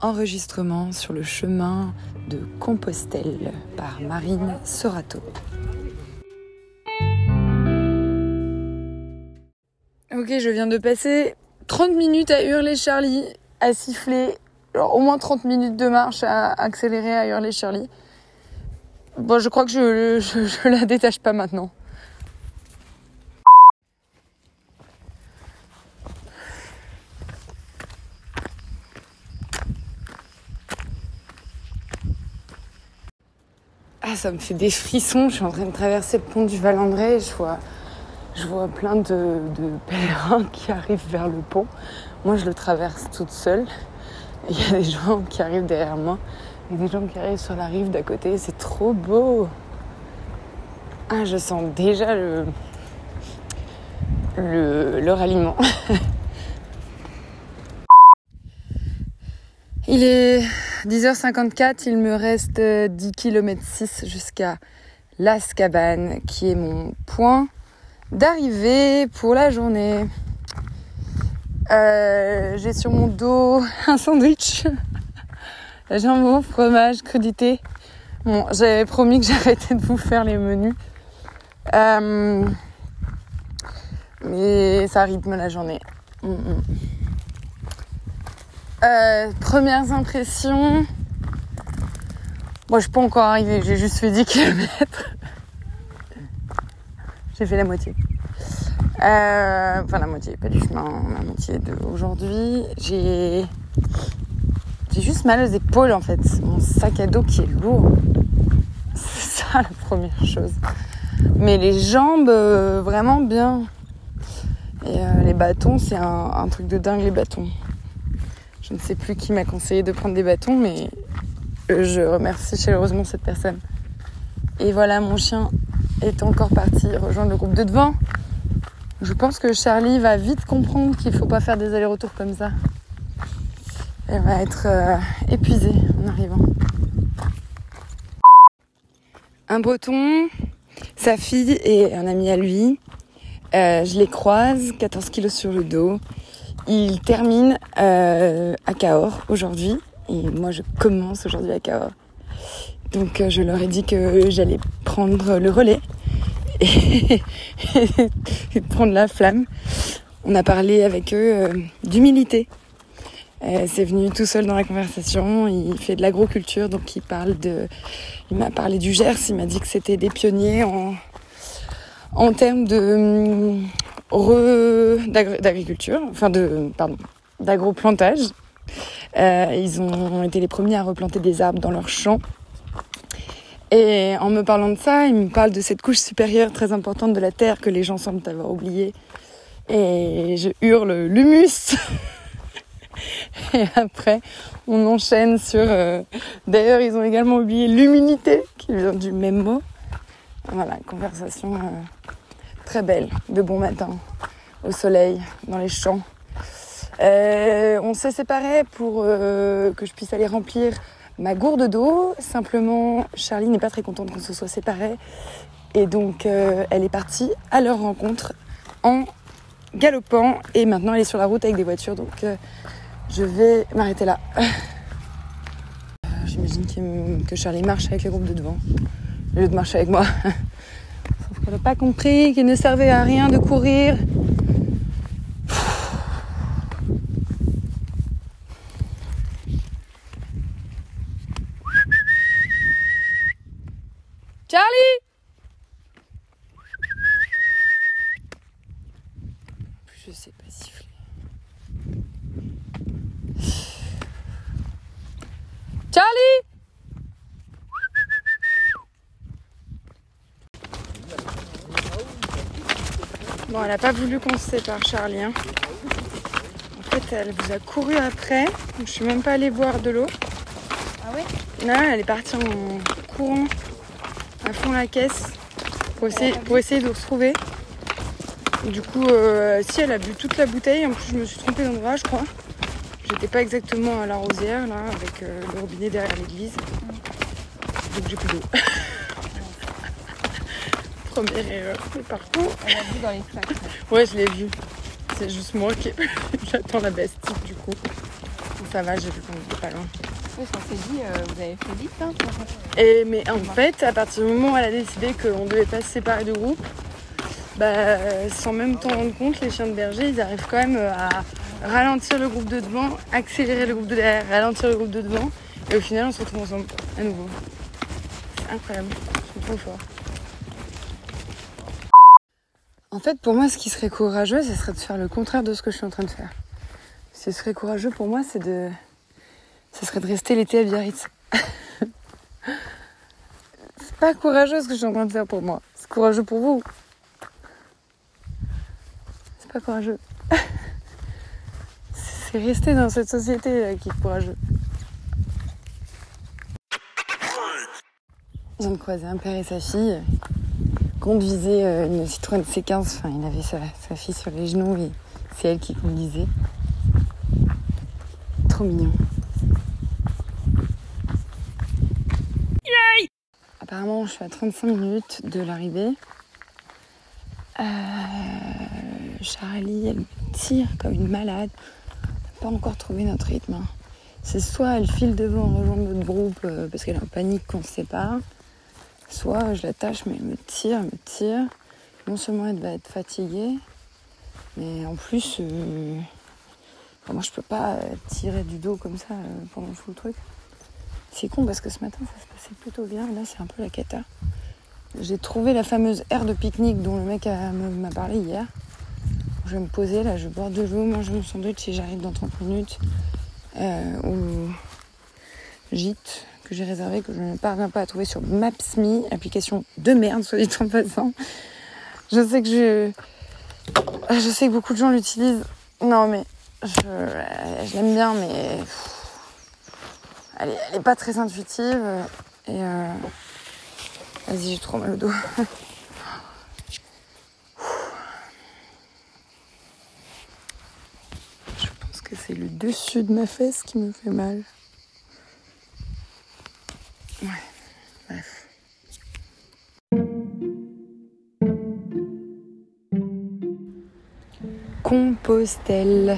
enregistrement sur le chemin de Compostelle par Marine Sorato. Ok, je viens de passer 30 minutes à hurler Charlie, à siffler, alors au moins 30 minutes de marche à accélérer à hurler Charlie. Bon, je crois que je, je, je la détache pas maintenant. Ah, ça me fait des frissons. Je suis en train de traverser le pont du Val-André. Je vois, je vois plein de, pèlerins qui arrivent vers le pont. Moi, je le traverse toute seule. Et il y a des gens qui arrivent derrière moi. A des gens qui arrivent sur la rive d'à côté. C'est trop beau. Ah, je sens déjà le, le, le ralliement. Il est 10h54, il me reste 10 km 6 jusqu'à Las Cabanes, qui est mon point d'arrivée pour la journée. Euh, J'ai sur mon dos un sandwich, jambon, fromage, crudité. Bon, j'avais promis que j'arrêtais de vous faire les menus. Euh, mais ça rythme la journée. Mm -mm. Euh, premières impressions. Bon, je suis pas encore arrivée, j'ai juste fait 10 km. j'ai fait la moitié. Euh, enfin, la moitié, pas du chemin, la moitié d'aujourd'hui. J'ai. J'ai juste mal aux épaules en fait. Mon sac à dos qui est lourd. C'est ça la première chose. Mais les jambes, euh, vraiment bien. Et les bâtons, c'est un truc de dingue, les bâtons. Je ne sais plus qui m'a conseillé de prendre des bâtons, mais je remercie chaleureusement cette personne. Et voilà, mon chien est encore parti rejoindre le groupe de devant. Je pense que Charlie va vite comprendre qu'il ne faut pas faire des allers-retours comme ça. Elle va être euh, épuisée en arrivant. Un breton, sa fille et un ami à lui. Euh, je les croise, 14 kilos sur le dos. Il termine euh, à Cahors aujourd'hui et moi je commence aujourd'hui à Cahors. Donc euh, je leur ai dit que j'allais prendre le relais et, et, prendre la flamme. On a parlé avec eux euh, d'humilité. Euh, c'est venu tout seul dans la conversation. Il fait de l'agroculture, donc il parle de. Il m'a parlé du Gers. Il m'a dit que c'était des pionniers en en termes de d'agriculture, enfin de pardon, d'agroplantage. Euh, ils ont été les premiers à replanter des arbres dans leurs champs. Et en me parlant de ça, ils me parlent de cette couche supérieure très importante de la terre que les gens semblent avoir oubliée. Et je hurle l'humus. Et après, on enchaîne sur. Euh... D'ailleurs, ils ont également oublié l'humidité, qui vient du même mot. Voilà, conversation euh, très belle, de bon matin, au soleil, dans les champs. Euh, on s'est séparés pour euh, que je puisse aller remplir ma gourde d'eau. Simplement, Charlie n'est pas très contente qu'on se soit séparés. Et donc, euh, elle est partie à leur rencontre en galopant. Et maintenant, elle est sur la route avec des voitures. Donc, je vais m'arrêter là. J'imagine que Charlie marche avec les groupes de devant au lieu de marcher avec moi. N'a pas compris qu'il ne servait à rien de courir. Charlie Je sais pas siffler. Charlie Bon, elle n'a pas voulu qu'on se sépare, Charlie. Hein. En fait, elle vous a couru après. Je suis même pas allée boire de l'eau. Ah ouais? Non, elle est partie en courant à fond la caisse pour essayer, pour essayer de retrouver. Du coup, euh, si elle a bu toute la bouteille, en plus je me suis trompée d'endroit, je crois. J'étais pas exactement à la rosière, là, avec euh, le robinet derrière l'église. Donc j'ai plus d'eau. Première erreur de parcours. Elle a vu dans les flaques. Ouais, je l'ai vu. C'est juste moi qui. J'attends la bestie, du coup. ça va, j'ai vu qu'on était pas loin. Oui, qu'on s'est dit, euh, vous avez fait vite, hein Et, mais en fait, à partir du moment où elle a décidé qu'on devait pas se séparer de groupe, bah, sans même t'en rendre compte, les chiens de berger, ils arrivent quand même à ralentir le groupe de devant, accélérer le groupe de derrière, ralentir le groupe de devant. Et au final, on se retrouve ensemble à nouveau. C'est incroyable, ils sont trop forts. En fait, pour moi, ce qui serait courageux, ce serait de faire le contraire de ce que je suis en train de faire. Ce qui serait courageux pour moi, c'est de. Ce serait de rester l'été à Biarritz. c'est pas courageux ce que je suis en train de faire pour moi. C'est courageux pour vous. C'est pas courageux. c'est rester dans cette société là, qui est courageux. De croiser un père et sa fille conduisait euh, une Citroën C15. Enfin, il avait sa, sa fille sur les genoux et c'est elle qui conduisait. Trop mignon. Apparemment, je suis à 35 minutes de l'arrivée. Euh, Charlie, elle me tire comme une malade. On n'a pas encore trouvé notre rythme. hein. C'est soit elle file devant rejoindre notre groupe euh, parce qu'elle est en panique qu'on se sépare, soit je l'attache mais elle me tire, me tire. Non seulement elle va être fatiguée, mais en plus, euh, moi je peux pas euh, tirer du dos comme ça euh, pendant tout le truc. C'est con parce que ce matin ça se passait plutôt bien, là c'est un peu la cata. J'ai trouvé la fameuse aire de pique-nique dont le mec m'a parlé hier. Je vais me poser là, je vais boire de l'eau, manger mon sandwich si j'arrive dans 30 minutes euh, au gîte que j'ai réservé, que je ne parviens pas à trouver sur Maps.me, application de merde, soit dit en passant. Je sais que je, je sais que beaucoup de gens l'utilisent. Non, mais je, l'aime bien, mais elle, est, elle est pas très intuitive. Et euh, vas-y, j'ai trop mal au dos. Je pense que c'est le dessus de ma fesse qui me fait mal. Ouais, bref. Compostelle.